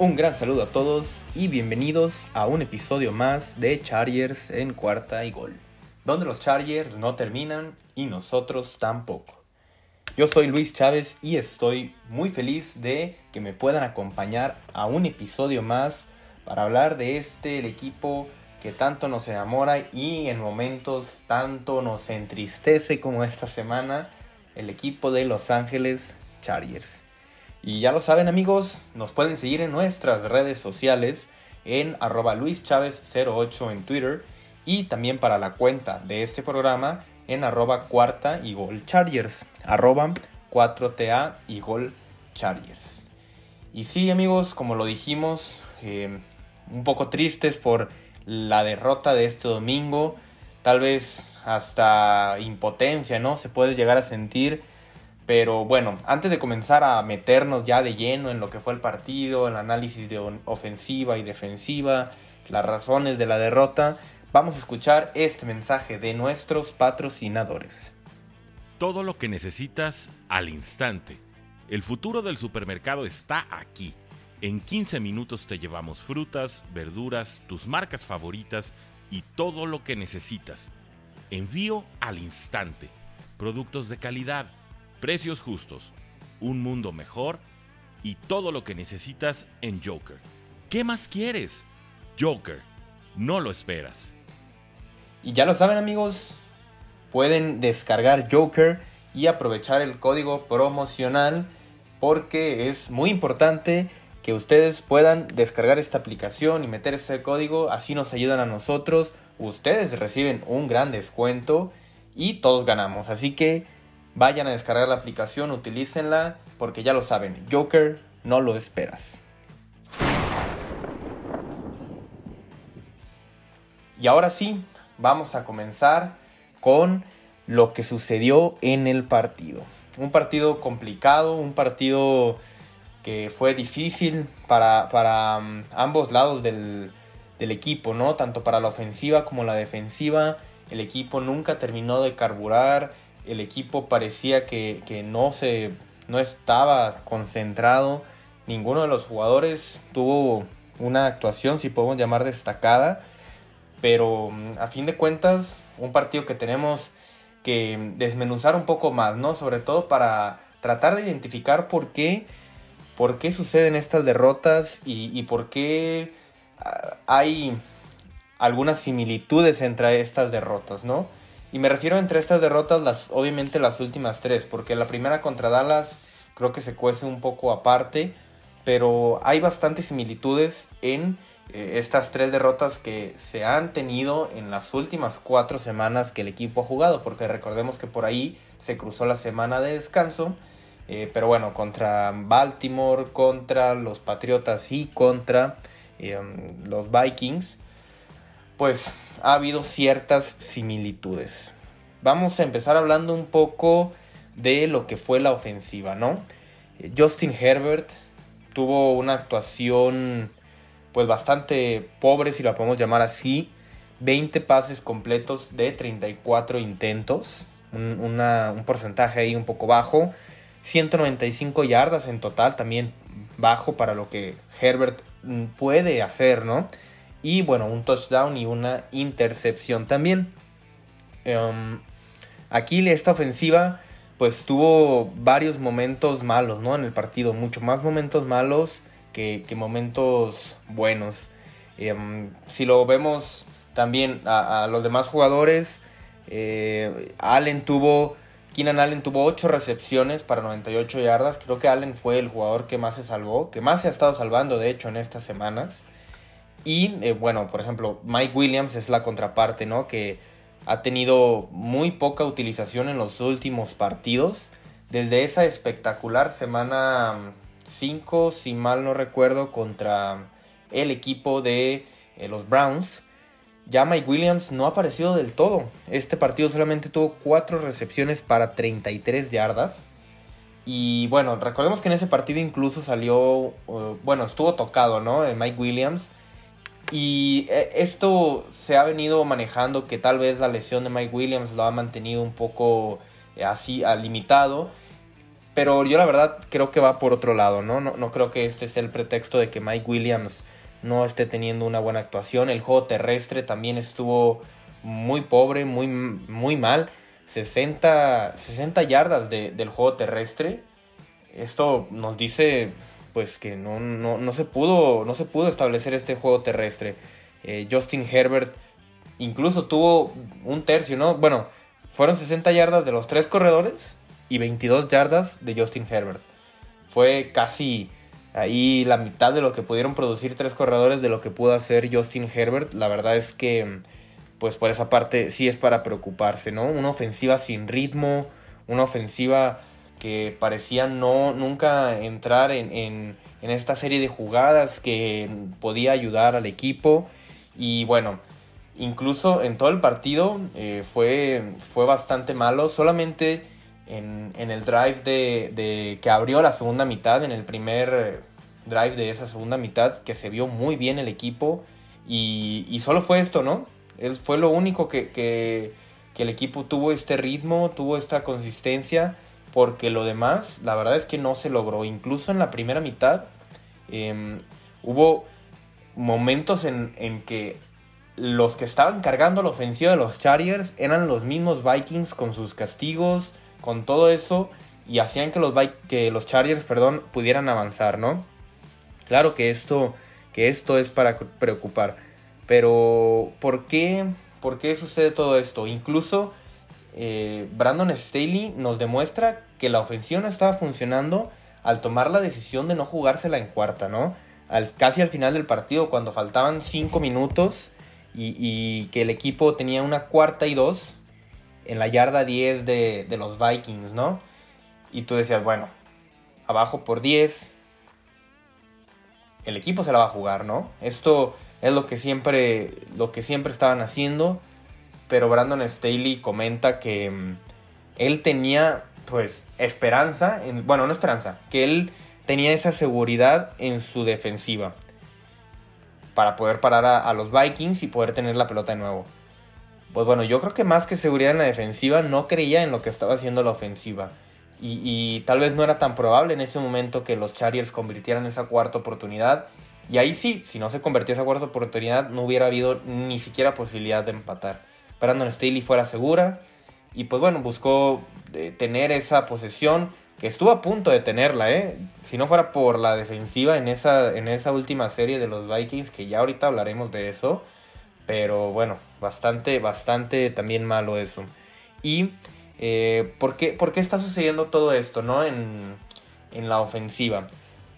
Un gran saludo a todos y bienvenidos a un episodio más de Chargers en cuarta y gol, donde los Chargers no terminan y nosotros tampoco. Yo soy Luis Chávez y estoy muy feliz de que me puedan acompañar a un episodio más para hablar de este el equipo que tanto nos enamora y en momentos tanto nos entristece como esta semana, el equipo de Los Ángeles Chargers. Y ya lo saben amigos, nos pueden seguir en nuestras redes sociales en arroba luischavez08 en Twitter y también para la cuenta de este programa en arroba cuarta y gol chargers, arroba 4TA y chargers. Y sí amigos, como lo dijimos, eh, un poco tristes por la derrota de este domingo, tal vez hasta impotencia, ¿no? Se puede llegar a sentir pero bueno, antes de comenzar a meternos ya de lleno en lo que fue el partido, el análisis de ofensiva y defensiva, las razones de la derrota, vamos a escuchar este mensaje de nuestros patrocinadores. Todo lo que necesitas al instante. El futuro del supermercado está aquí. En 15 minutos te llevamos frutas, verduras, tus marcas favoritas y todo lo que necesitas. Envío al instante. Productos de calidad precios justos, un mundo mejor y todo lo que necesitas en Joker. ¿Qué más quieres? Joker, no lo esperas. Y ya lo saben amigos, pueden descargar Joker y aprovechar el código promocional porque es muy importante que ustedes puedan descargar esta aplicación y meter ese código, así nos ayudan a nosotros, ustedes reciben un gran descuento y todos ganamos, así que Vayan a descargar la aplicación, utilícenla, porque ya lo saben, Joker no lo esperas. Y ahora sí, vamos a comenzar con lo que sucedió en el partido. Un partido complicado, un partido que fue difícil para, um, ambos lados del, del, equipo, ¿no? Tanto para la ofensiva como la defensiva. El equipo nunca terminó de carburar el equipo parecía que, no, se, no estaba concentrado. Ninguno de los jugadores tuvo una actuación, si podemos llamar destacada. Pero mm, a fin de cuentas, un partido que tenemos que desmenuzar un poco más, ¿no? Sobre todo para tratar de identificar por qué, por qué suceden estas derrotas y, y por qué ah, hay algunas similitudes entre estas derrotas, ¿no? Y me refiero entre estas derrotas, las, obviamente las últimas tres, porque la primera contra Dallas creo que se cuece un poco aparte, pero hay bastantes similitudes en eh, estas tres derrotas que se han tenido en las últimas cuatro semanas que el equipo ha jugado, porque recordemos que por ahí se cruzó la semana de descanso, eh, pero bueno, contra Baltimore, contra los Patriotas y contra eh, los Vikings pues ha habido ciertas similitudes. Vamos a empezar hablando un poco de lo que fue la ofensiva, ¿no? Justin Herbert tuvo una actuación pues bastante pobre, si la podemos llamar así. 20 pases completos de 34 intentos, un, un porcentaje ahí un poco bajo. 195 yardas en total, también bajo para lo que Herbert puede hacer, ¿no? Y bueno, un touchdown y una intercepción también. Em, aquí esta ofensiva pues tuvo varios momentos malos, ¿no? En el partido, mucho más momentos malos que, momentos buenos. Em, si lo vemos también a, los demás jugadores, eh, Allen tuvo, Keenan Allen tuvo 8 recepciones para 98 yardas. Creo que Allen fue el jugador que más se salvó, que más se ha estado salvando de hecho en estas semanas. Y eh, bueno, por ejemplo, Mike Williams es la contraparte, ¿no? Que ha tenido muy poca utilización en los últimos partidos. Desde esa espectacular semana 5, si mal no recuerdo, contra el equipo de eh, los Browns. Ya Mike Williams no ha aparecido del todo. Este partido solamente tuvo 4 recepciones para 33 yardas. Y bueno, recordemos que en ese partido incluso salió, eh, bueno, estuvo tocado, ¿no? Mike Williams. Y eh, esto se ha venido manejando que tal vez la lesión de Mike Williams lo ha mantenido un poco eh, así limitado. pero yo la verdad creo que va por otro lado, ¿no? ¿no? No creo que este sea el pretexto de que Mike Williams no esté teniendo una buena actuación. El juego terrestre también estuvo muy pobre, muy, muy mal. 60, 60 yardas del juego terrestre. Esto nos dice pues que no, no, se, pudo, no se pudo establecer este juego terrestre. Eh, Justin Herbert incluso tuvo un tercio, ¿no? Bueno, fueron 60 yardas de los tres corredores y 22 yardas de Justin Herbert. Fue casi ahí la mitad de lo que pudieron producir tres corredores de lo que pudo hacer Justin Herbert. La verdad es que, pues por esa parte sí es para preocuparse, ¿no? Una ofensiva sin ritmo, una ofensiva que parecía no nunca entrar en, en, en esta serie de jugadas que podía ayudar al equipo. Y bueno, incluso en todo el partido eh, fue, fue bastante malo. Solamente en, el drive de, que abrió la segunda mitad, en el primer drive de esa segunda mitad, que se vio muy bien el equipo. Y, solo fue esto, ¿no? Fue lo único que, el equipo tuvo este ritmo, tuvo esta consistencia, porque lo demás, la verdad es que no se logró. Incluso en la primera mitad em, hubo momentos en, en que los que estaban cargando la ofensiva de los Chargers eran los mismos Vikings con sus castigos, con todo eso y hacían que los, que los Chargers perdón, pudieran avanzar, ¿no? Claro que esto, que esto es para preocupar, pero ¿por qué, por qué sucede todo esto? Incluso eh, Brandon Staley nos demuestra que la ofensiva no estaba funcionando al tomar la decisión de no jugársela en cuarta, ¿no? Al, casi al final del partido, cuando faltaban 5 minutos y, que el equipo tenía una cuarta y dos, en la yarda 10 de, los Vikings, ¿no? Y tú decías, bueno, abajo por 10, el equipo se la va a jugar, ¿no? Esto es lo que siempre, lo que siempre estaban haciendo, pero Brandon Staley comenta que mm, él tenía, pues, esperanza, en, bueno, no esperanza, que él tenía esa seguridad en su defensiva para poder parar a los Vikings y poder tener la pelota de nuevo. Pues bueno, yo creo que más que seguridad en la defensiva, no creía en lo que estaba haciendo la ofensiva. Y, tal vez no era tan probable en ese momento que los Chargers convirtieran esa cuarta oportunidad. Y ahí sí, si no se convertía esa cuarta oportunidad, no hubiera habido ni siquiera posibilidad de empatar. Brandon Staley fuera segura. Y pues bueno, buscó eh, tener esa posesión que estuvo a punto de tenerla, ¿eh? Si no fuera por la defensiva en esa, en esa última serie de los Vikings, que ya ahorita hablaremos de eso. Pero bueno, bastante, bastante también malo eso. Y eh, ¿por, qué, ¿por, qué, está sucediendo todo esto, no? En, en la ofensiva.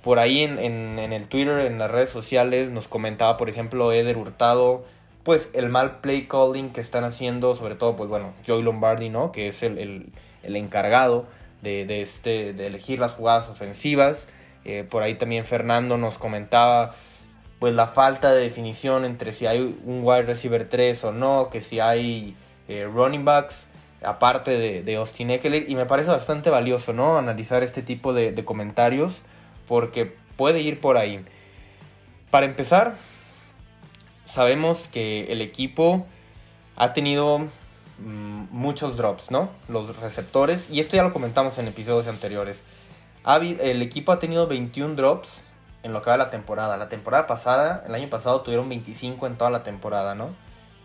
Por ahí en, en, el Twitter, en las redes sociales, nos comentaba, por ejemplo, Eder Hurtado, pues el mal play calling que están haciendo, sobre todo, pues bueno, Joey Lombardi, ¿no? Que es el, el, el encargado de, de, este, de elegir las jugadas ofensivas. Eh, por ahí también Fernando nos comentaba pues la falta de definición entre si hay un wide receiver 3 o no, que si hay eh, running backs, aparte de, de, Austin Eckler, y me parece bastante valioso, ¿no? Analizar este tipo de, comentarios, porque puede ir por ahí. Para empezar, sabemos que el equipo ha tenido mm, muchos drops, ¿no? Los receptores, y esto ya lo comentamos en episodios anteriores. el equipo ha tenido 21 drops en lo que va la temporada. La temporada pasada, el año pasado tuvieron 25 en toda la temporada, ¿no?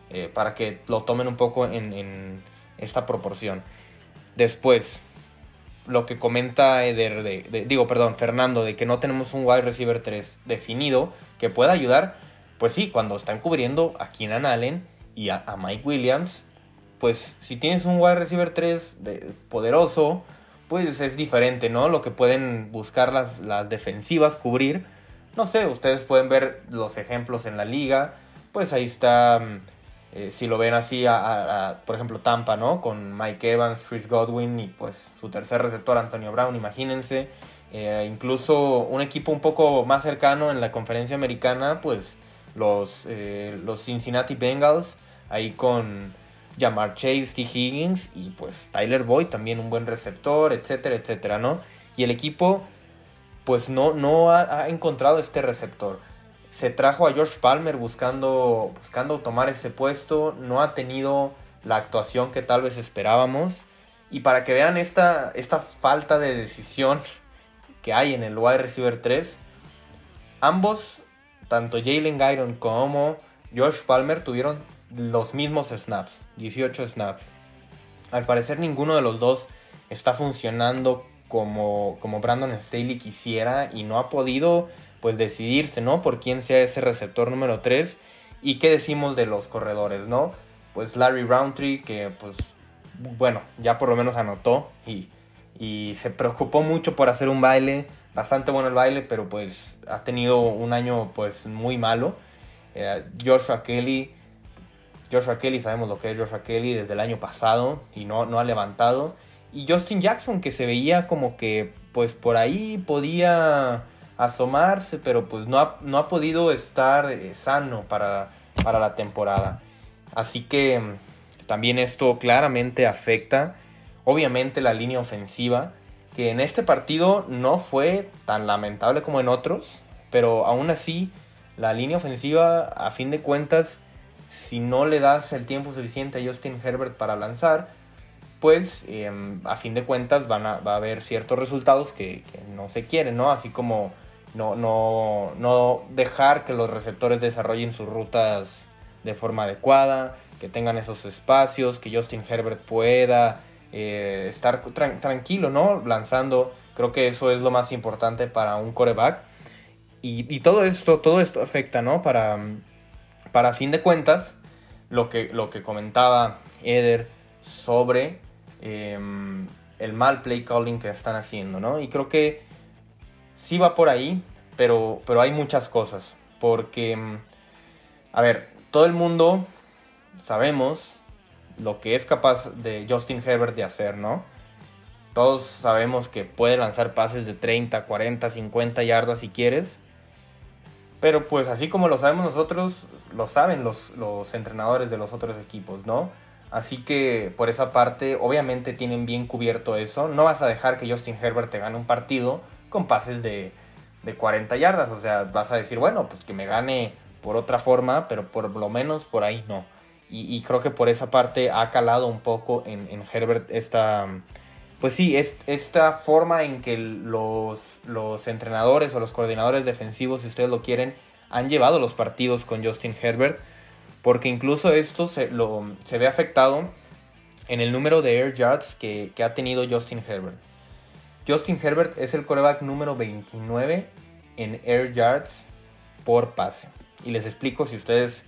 Eh, para que lo tomen un poco en, esta proporción. Después, lo que comenta Eder, de, digo, perdón, Fernando, de que no tenemos un wide receiver 3 definido que pueda ayudar, pues sí, cuando están cubriendo a Keenan Allen y a, Mike Williams, pues si tienes un wide receiver 3 de, poderoso, pues es diferente, ¿no? Lo que pueden buscar las, las defensivas, cubrir. No sé, ustedes pueden ver los ejemplos en la liga. Pues ahí está, mm, eh, si lo ven así, a, por ejemplo, Tampa, ¿no? Con Mike Evans, Chris Godwin y pues su tercer receptor, Antonio Brown, imagínense. Eh, incluso un equipo un poco más cercano en la conferencia americana, pues los, eh, los Cincinnati Bengals, ahí con Jamar Chase, T. Higgins y pues Tyler Boyd, también un buen receptor, etcétera, etcétera, ¿no? Y el equipo pues no, no ha, encontrado este receptor. Se trajo a George Palmer buscando, buscando tomar ese puesto, no ha tenido la actuación que tal vez esperábamos. Y para que vean esta, esta falta de decisión que hay en el wide receiver 3, ambos, tanto Jalen Guyton como Josh Palmer, tuvieron los mismos snaps, 18 snaps. Al parecer ninguno de los dos está funcionando como, como Brandon Staley quisiera y no ha podido pues decidirse, ¿no? Por quién sea ese receptor número 3 y qué decimos de los corredores, ¿no? Pues Larry Roundtree que pues bueno, ya por lo menos anotó y, y se preocupó mucho por hacer un baile, bastante bueno el baile, pero pues ha tenido un año pues muy malo. Eh, Joshua Kelly, Joshua Kelly sabemos lo que es Joshua Kelly desde el año pasado y no, no ha levantado. Y Justin Jackson que se veía como que pues por ahí podía asomarse, pero pues no ha, no ha podido estar eh, sano para, para la temporada. Así que mm, también esto claramente afecta, obviamente, la línea ofensiva, que en este partido no fue tan lamentable como en otros, pero aún así la línea ofensiva, a fin de cuentas, si no le das el tiempo suficiente a Justin Herbert para lanzar, pues em, a fin de cuentas van a, va a haber ciertos resultados que, que, no se quieren, ¿no? Así como no, no, no dejar que los receptores desarrollen sus rutas de forma adecuada, que tengan esos espacios, que Justin Herbert pueda eh, estar tranquilo, ¿no? Lanzando, creo que eso es lo más importante para un coreback. Y, todo esto, todo esto afecta, ¿no? Para, para fin de cuentas, lo que, lo que comentaba Eder sobre em, el mal play calling que están haciendo, ¿no? Y creo que sí va por ahí, pero, pero hay muchas cosas. Porque, a ver, todo el mundo sabemos lo que es capaz de Justin Herbert de hacer, ¿no? Todos sabemos que puede lanzar pases de 30, 40, 50 yardas si quieres. Pero pues así como lo sabemos nosotros, lo saben los, los entrenadores de los otros equipos, ¿no? Así que por esa parte, obviamente tienen bien cubierto eso. No vas a dejar que Justin Herbert te gane un partido con pases de, de 40 yardas. O sea, vas a decir, bueno, pues que me gane por otra forma, pero por lo menos por ahí no. Y, creo que por esa parte ha calado un poco en, Herbert esta, pues sí, es, esta forma en que los, los entrenadores o los coordinadores defensivos, si ustedes lo quieren, han llevado los partidos con Justin Herbert, porque incluso esto se, lo, se ve afectado en el número de air yards que, que ha tenido Justin Herbert. Justin Herbert es el coreback número 29 en air yards por pase. Y les explico si ustedes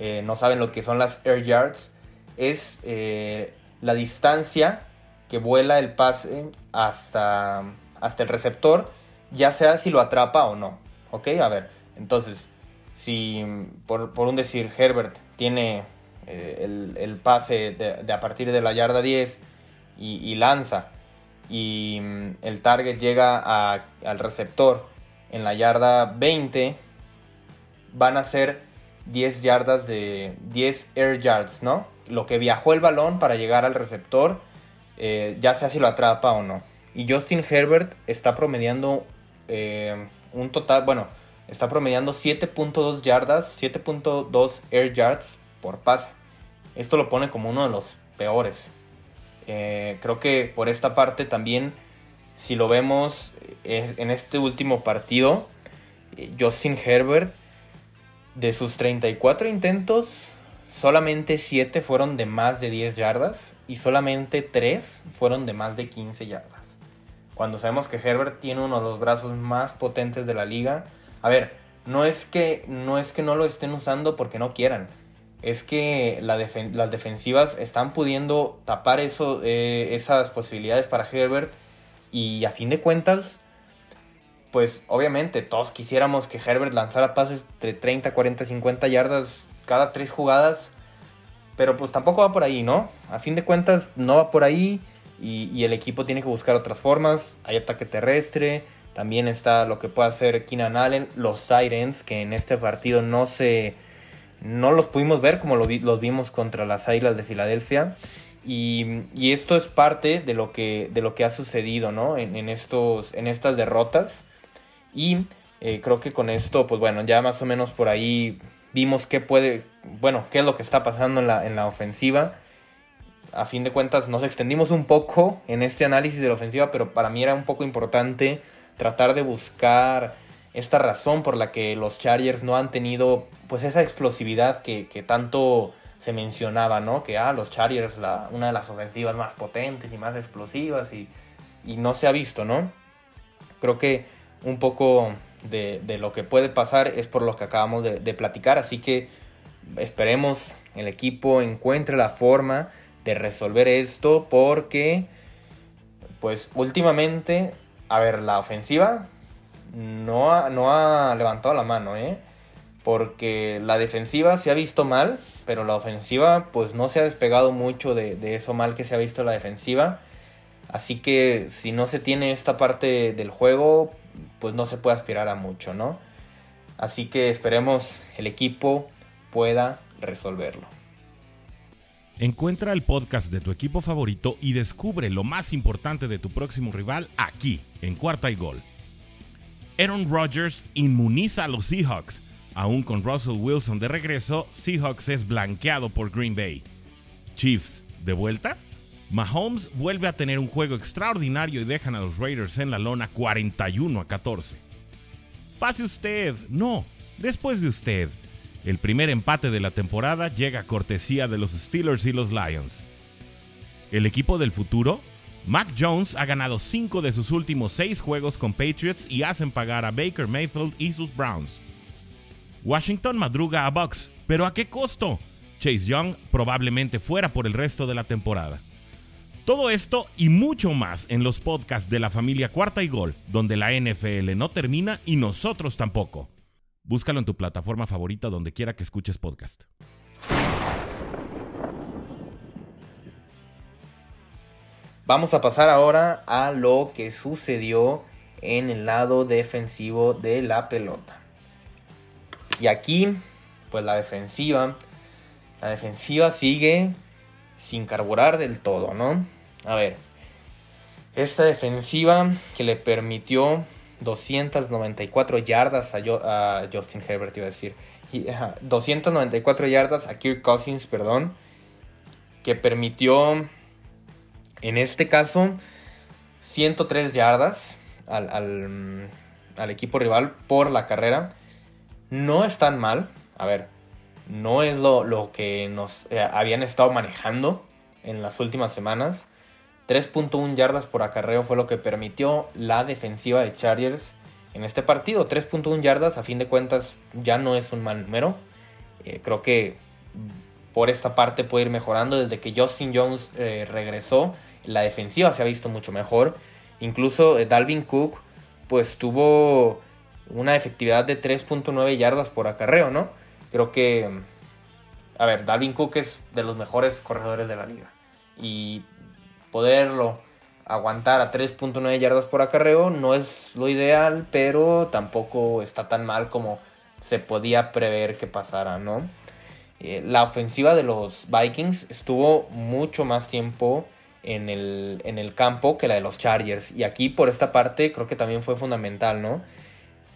eh, no saben lo que son las air yards, es eh, la distancia que vuela el pase hasta, hasta el receptor, ya sea si lo atrapa o no. ¿Ok? A ver, entonces, si por, un decir Herbert tiene eh, el, pase de, a partir de la yarda 10 y, lanza y mm, el target llega al receptor en la yarda 20, van a ser 10 yardas de 10 air yards, ¿no? Lo que viajó el balón para llegar al receptor, eh, ya sea si lo atrapa o no. Y Justin Herbert está promediando eh, un total, bueno, está promediando 7.2 yardas, 7.2 air yards por pase. Esto lo pone como uno de los peores. Eh, creo que por esta parte también, si lo vemos en este último partido, Justin Herbert de sus 34 intentos, solamente 7 fueron de más de 10 yardas y solamente 3 fueron de más de 15 yardas. Cuando sabemos que Herbert tiene uno de los brazos más potentes de la liga, a ver, no es que no, es que no lo estén usando porque no quieran. Es que las defensivas están pudiendo tapar eso, eh, esas posibilidades para Herbert y a fin de cuentas pues obviamente todos quisiéramos que Herbert lanzara pases de 30, 40, 50 yardas cada tres jugadas. Pero pues tampoco va por ahí, ¿no? A fin de cuentas no va por ahí y, el equipo tiene que buscar otras formas. Hay ataque terrestre, también está lo que puede hacer Keenan Allen, los Sirens, que en este partido no se... No los pudimos ver como los vimos contra las Águilas de Filadelfia. Y, y, esto es parte de lo que, de lo que ha sucedido, ¿no? En, estos, en estas derrotas. Y eh, creo que con esto, pues bueno, ya más o menos por ahí vimos qué puede, bueno, qué es lo que está pasando en la, en la ofensiva. a fin de cuentas nos extendimos un poco en este análisis de la ofensiva, pero para mí era un poco importante tratar de buscar esta razón por la que los Chargers no han tenido pues esa explosividad que, tanto se mencionaba, ¿no? Que ah, los Chargers, la, una de las ofensivas más potentes y más explosivas y, no se ha visto, ¿no? Creo que un poco de, lo que puede pasar es por lo que acabamos de, de platicar, así que esperemos el equipo encuentre la forma de resolver esto porque pues últimamente, a ver, la ofensiva no ha, no ha levantado la mano, ¿eh? Porque la defensiva se ha visto mal, pero la ofensiva pues no se ha despegado mucho de, eso mal que se ha visto la defensiva. Así que si no se tiene esta parte del juego, pues no se puede aspirar a mucho, ¿no? Así que esperemos el equipo pueda resolverlo. Encuentra el podcast de tu equipo favorito y descubre lo más importante de tu próximo rival aquí, en Cuarta y Gol. Aaron Rodgers inmuniza a los Seahawks. Aún con Russell Wilson de regreso, Seahawks es blanqueado por Green Bay. Chiefs, ¿de vuelta? Mahomes vuelve a tener un juego extraordinario y dejan a los Raiders en la lona 41 a 14. Pase usted, no, después de usted. El primer empate de la temporada llega a cortesía de los Steelers y los Lions. El equipo del futuro Mac Jones ha ganado 5 de sus últimos 6 juegos con Patriots y hacen pagar a Baker Mayfield y sus Browns. Washington madruga a Bucks, pero ¿a qué costo? Chase Young probablemente fuera por el resto de la temporada. Todo esto y mucho más en los podcasts de la familia Cuarta y Gol, donde la NFL no termina y nosotros tampoco. Búscalo en tu plataforma favorita donde quiera que escuches podcast. Vamos a pasar ahora a lo que sucedió en el lado defensivo de la pelota. Y aquí, pues la defensiva, la defensiva sigue sin carburar del todo, ¿no? A ver, esta defensiva que le permitió 294 yardas a, Justin Herbert, iba a decir, 294 yardas a Kirk Cousins, perdón, que permitió en este caso, 103 yardas al, equipo rival por la carrera. No es tan mal. A ver, no es lo, que nos eh, habían estado manejando en las últimas semanas. 3.1 yardas por acarreo fue lo que permitió la defensiva de Chargers en este partido. 3.1 yardas, a fin de cuentas, ya no es un mal número. Eh, creo que por esta parte puede ir mejorando desde que Justin Jones eh, regresó la defensiva se ha visto mucho mejor. Incluso Dalvin Cook pues tuvo una efectividad de 3.9 yardas por acarreo, ¿no? Creo que, a ver, Dalvin Cook es de los mejores corredores de la liga. Y poderlo aguantar a 3.9 yardas por acarreo no es lo ideal, pero tampoco está tan mal como se podía prever que pasara, ¿no? Eh, la ofensiva de los Vikings estuvo mucho más tiempo en el, en el campo que la de los Chargers. Y aquí por esta parte creo que también fue fundamental, ¿no?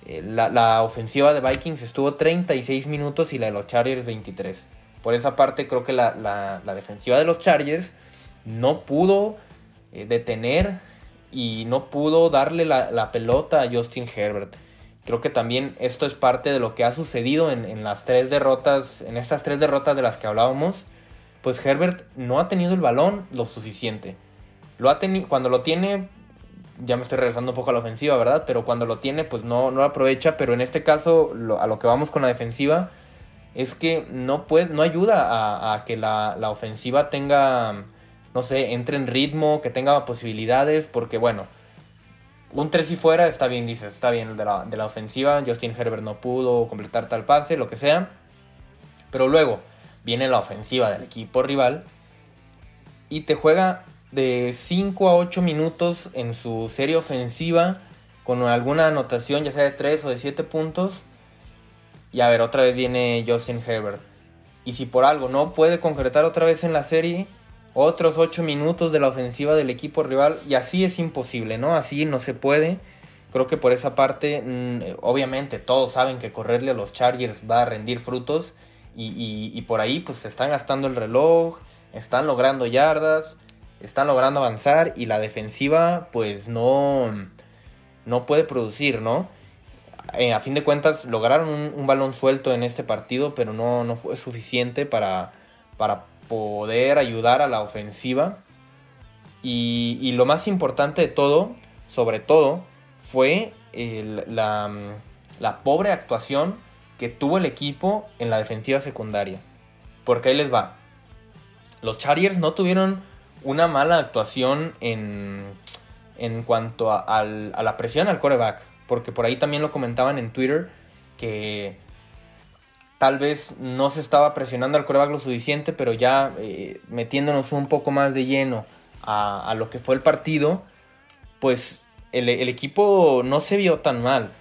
Eh, la, ofensiva de Vikings estuvo 36 minutos y la de los Chargers 23. Por esa parte creo que la, defensiva de los Chargers no pudo eh, detener y no pudo darle la, pelota a Justin Herbert. Creo que también esto es parte de lo que ha sucedido en, las tres derrotas, en estas tres derrotas de las que hablábamos pues Herbert no ha tenido el balón lo suficiente. Lo ha cuando lo tiene, ya me estoy regresando un poco a la ofensiva, ¿verdad? Pero cuando lo tiene, pues no, no lo aprovecha. Pero en este caso, a lo que vamos con la defensiva, es que no, puede, no ayuda a, que la, ofensiva tenga, no sé, entre en ritmo, que tenga posibilidades, porque bueno, un 3 y fuera está bien, dices, está bien de la, de la ofensiva. Justin Herbert no pudo completar tal pase, lo que sea. Pero luego, viene la ofensiva del equipo rival y te juega de 5 a 8 minutos en su serie ofensiva con alguna anotación ya sea de 3 o de 7 puntos y a ver otra vez viene Justin Herbert y si por algo no puede concretar otra vez en la serie otros 8 minutos de la ofensiva del equipo rival y así es imposible, ¿no? Así no se puede. Creo que por esa parte, mm, obviamente todos saben que correrle a los Chargers va a rendir frutos y, por ahí pues se están gastando el reloj, están logrando yardas, están logrando avanzar y la defensiva pues no, no puede producir, ¿no? Eh, a fin de cuentas lograron un, balón suelto en este partido, pero no, no fue suficiente para, para poder ayudar a la ofensiva. Y, y, lo más importante de todo, sobre todo, fue la, la pobre actuación que tuvo el equipo en la defensiva secundaria. Porque ahí les va. Los Chargers no tuvieron una mala actuación en, en cuanto a, la presión al coreback. Porque por ahí también lo comentaban en Twitter que tal vez no se estaba presionando al coreback lo suficiente, pero ya eh, metiéndonos un poco más de lleno a, lo que fue el partido, pues el, equipo no se vio tan mal.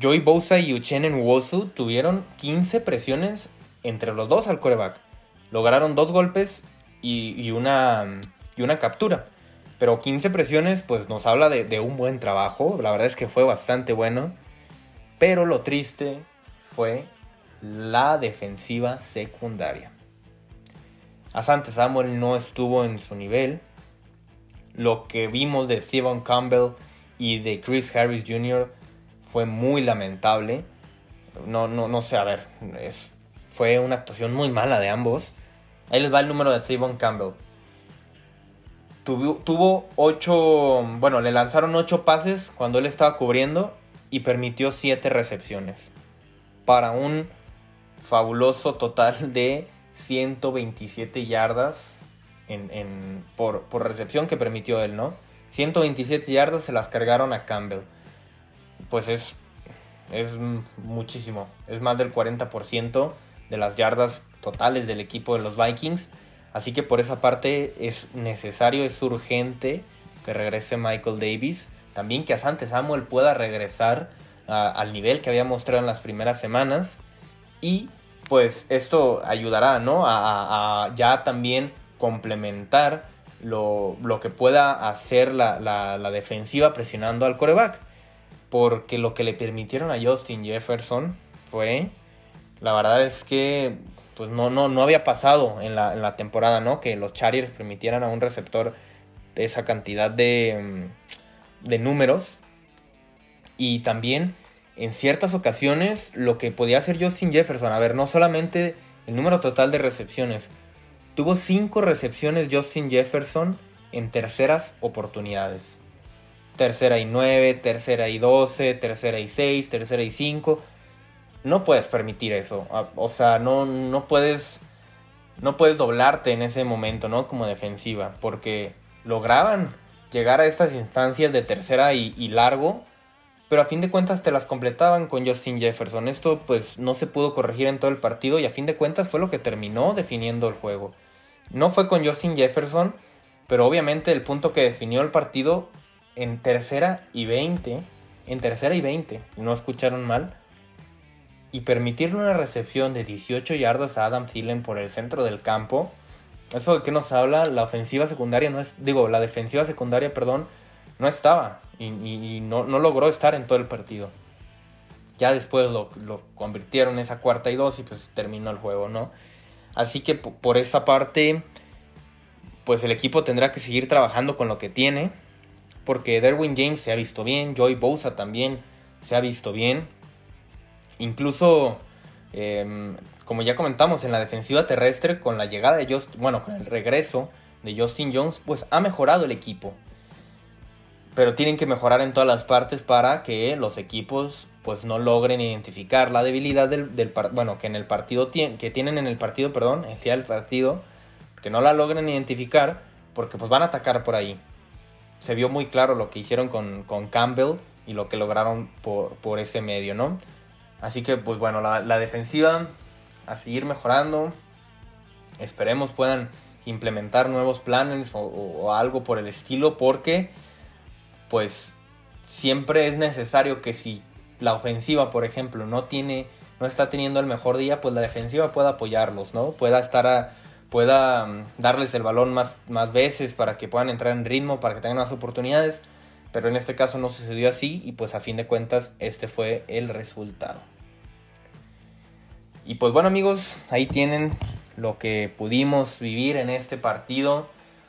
Joey Bosa y Uchenn Wosu tuvieron 15 presiones entre los dos al coreback. Lograron dos golpes y, una, y una captura. Pero 15 presiones pues nos habla de, un buen trabajo. La verdad es que fue bastante bueno. Pero lo triste fue la defensiva secundaria. Asante Samuel no estuvo en su nivel. Lo que vimos de Thevon Campbell y de Chris Harris Jr. fue muy lamentable. No, no, no sé, a ver, es, fue una actuación muy mala de ambos. Ahí les va el número de Thevon Campbell. Tuvo, 8, bueno, le lanzaron 8 pases cuando él estaba cubriendo y permitió 7 recepciones. Para un fabuloso total de 127 yardas en, por, por, recepción que permitió él, ¿no? 127 yardas se las cargaron a Campbell. Pues es, es muchísimo. Es más del 40% de las yardas totales del equipo de los Vikings. Así que por esa parte es necesario, es urgente que regrese Michael Davis. También que Asante Samuel pueda regresar al nivel que había mostrado en las primeras semanas. Y pues esto ayudará, ¿no? A, ya también complementar lo, que pueda hacer la, la, defensiva presionando al coreback. Porque lo que le permitieron a Justin Jefferson fue, la verdad es que pues no, no, no había pasado en la, temporada, ¿no? Que los Chargers permitieran a un receptor esa cantidad de, mm, de números. Y también en ciertas ocasiones lo que podía hacer Justin Jefferson, a ver, no solamente el número total de recepciones, tuvo 5 recepciones Justin Jefferson en terceras oportunidades. Tercera y 9, tercera y 12, tercera y 6, tercera y 5 no puedes permitir eso. O sea, no, no puedes. No puedes doblarte en ese momento, ¿no? Como defensiva. Porque lograban llegar a estas instancias de tercera y, largo. Pero a fin de cuentas te las completaban con Justin Jefferson. Esto pues no se pudo corregir en todo el partido. Y a fin de cuentas fue lo que terminó definiendo el juego. No fue con Justin Jefferson. Pero obviamente el punto que definió el partido en tercera y 20. En tercera y 20. No escucharon mal y permitirle una recepción de 18 yardas a Adam Thielen por el centro del campo. Eso de que nos habla, la ofensiva secundaria no es, digo, la defensiva secundaria, perdón, no estaba y, no, logró estar en todo el partido. Ya después lo, convirtieron en esa cuarta y dos y pues terminó el juego, ¿no? Así que por esa parte, pues el equipo tendrá que seguir trabajando con lo que tiene. Porque Derwin James se ha visto bien, Joy Bosa también se ha visto bien. Incluso, em, como ya comentamos, en la defensiva terrestre, con la llegada de Justin, bueno, con el regreso de Justin Jones, pues ha mejorado el equipo. Pero tienen que mejorar en todas las partes para que los equipos pues no logren identificar la debilidad del, bueno, que en el partido que tienen en el partido, perdón, el partido, que no la logren identificar porque pues van a atacar por ahí. Se vio muy claro lo que hicieron con, con Campbell y lo que lograron por, por ese medio, ¿no? Así que, pues bueno, la, defensiva a seguir mejorando. Esperemos puedan implementar nuevos planes o, algo por el estilo porque pues siempre es necesario que si la ofensiva por ejemplo no tiene no está teniendo el mejor día pues la defensiva pueda apoyarlos no pueda estar a, pueda mm, darles el balón más, más veces para que puedan entrar en ritmo para que tengan más oportunidades. Pero en este caso no sucedió así y pues a fin de cuentas este fue el resultado y pues bueno amigos, ahí tienen lo que pudimos vivir en este partido.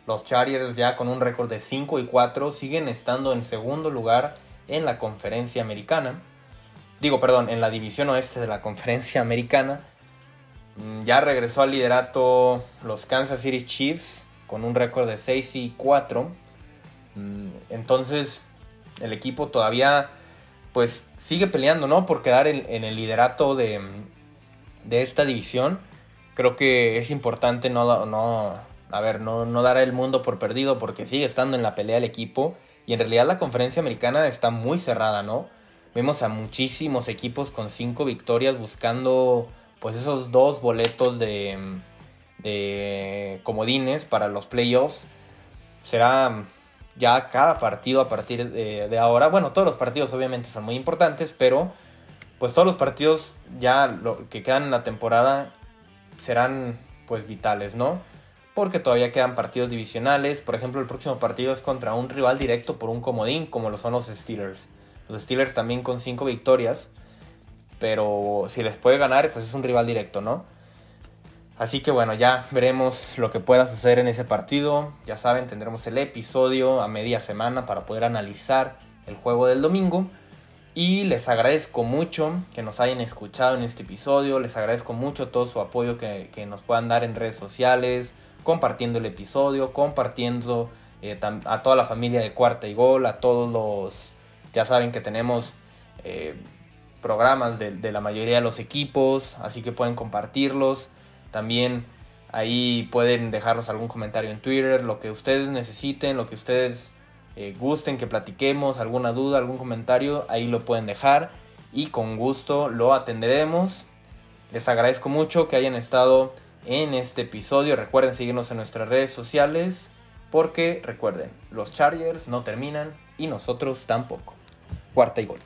Los Chargers ya con un récord de 5 y 4 siguen estando en segundo lugar en la conferencia americana. Digo, perdón, en la división oeste de la conferencia americana. Mm, ya regresó al liderato los Kansas City Chiefs con un récord de 6 y 4. Mm, entonces el equipo todavía pues sigue peleando, ¿no? Por quedar en, el liderato de, de, esta división. Creo que es importante no, no, a ver, no, no dar el mundo por perdido porque sigue estando en la pelea el equipo. Y en realidad la conferencia americana está muy cerrada, ¿no? Vemos a muchísimos equipos con cinco victorias buscando pues esos dos boletos de, de comodines para los playoffs. Será ya cada partido a partir de, ahora. Bueno, todos los partidos obviamente son muy importantes, pero pues todos los partidos ya lo que quedan en la temporada serán pues vitales, ¿no? Porque todavía quedan partidos divisionales. Por ejemplo, el próximo partido es contra un rival directo por un comodín, como lo son los Steelers. Los Steelers también con 5 victorias. Pero si les puede ganar, pues es un rival directo, ¿no? Así que bueno, ya veremos lo que pueda suceder en ese partido. Ya saben, tendremos el episodio a media semana para poder analizar el juego del domingo. Y les agradezco mucho que nos hayan escuchado en este episodio. Les agradezco mucho todo su apoyo que, nos puedan dar en redes sociales, compartiendo el episodio, compartiendo eh, a toda la familia de Cuarta y Gol, a todos los... Ya saben que tenemos eh, programas de la mayoría de los equipos, así que pueden compartirlos. También ahí pueden dejarnos algún comentario en Twitter, lo que ustedes necesiten, lo que ustedes eh, gusten que platiquemos, alguna duda, algún comentario, ahí lo pueden dejar y con gusto lo atenderemos. Les agradezco mucho que hayan estado en este episodio. Recuerden seguirnos en nuestras redes sociales porque recuerden, los Chargers no terminan y nosotros tampoco. Cuarta y gol.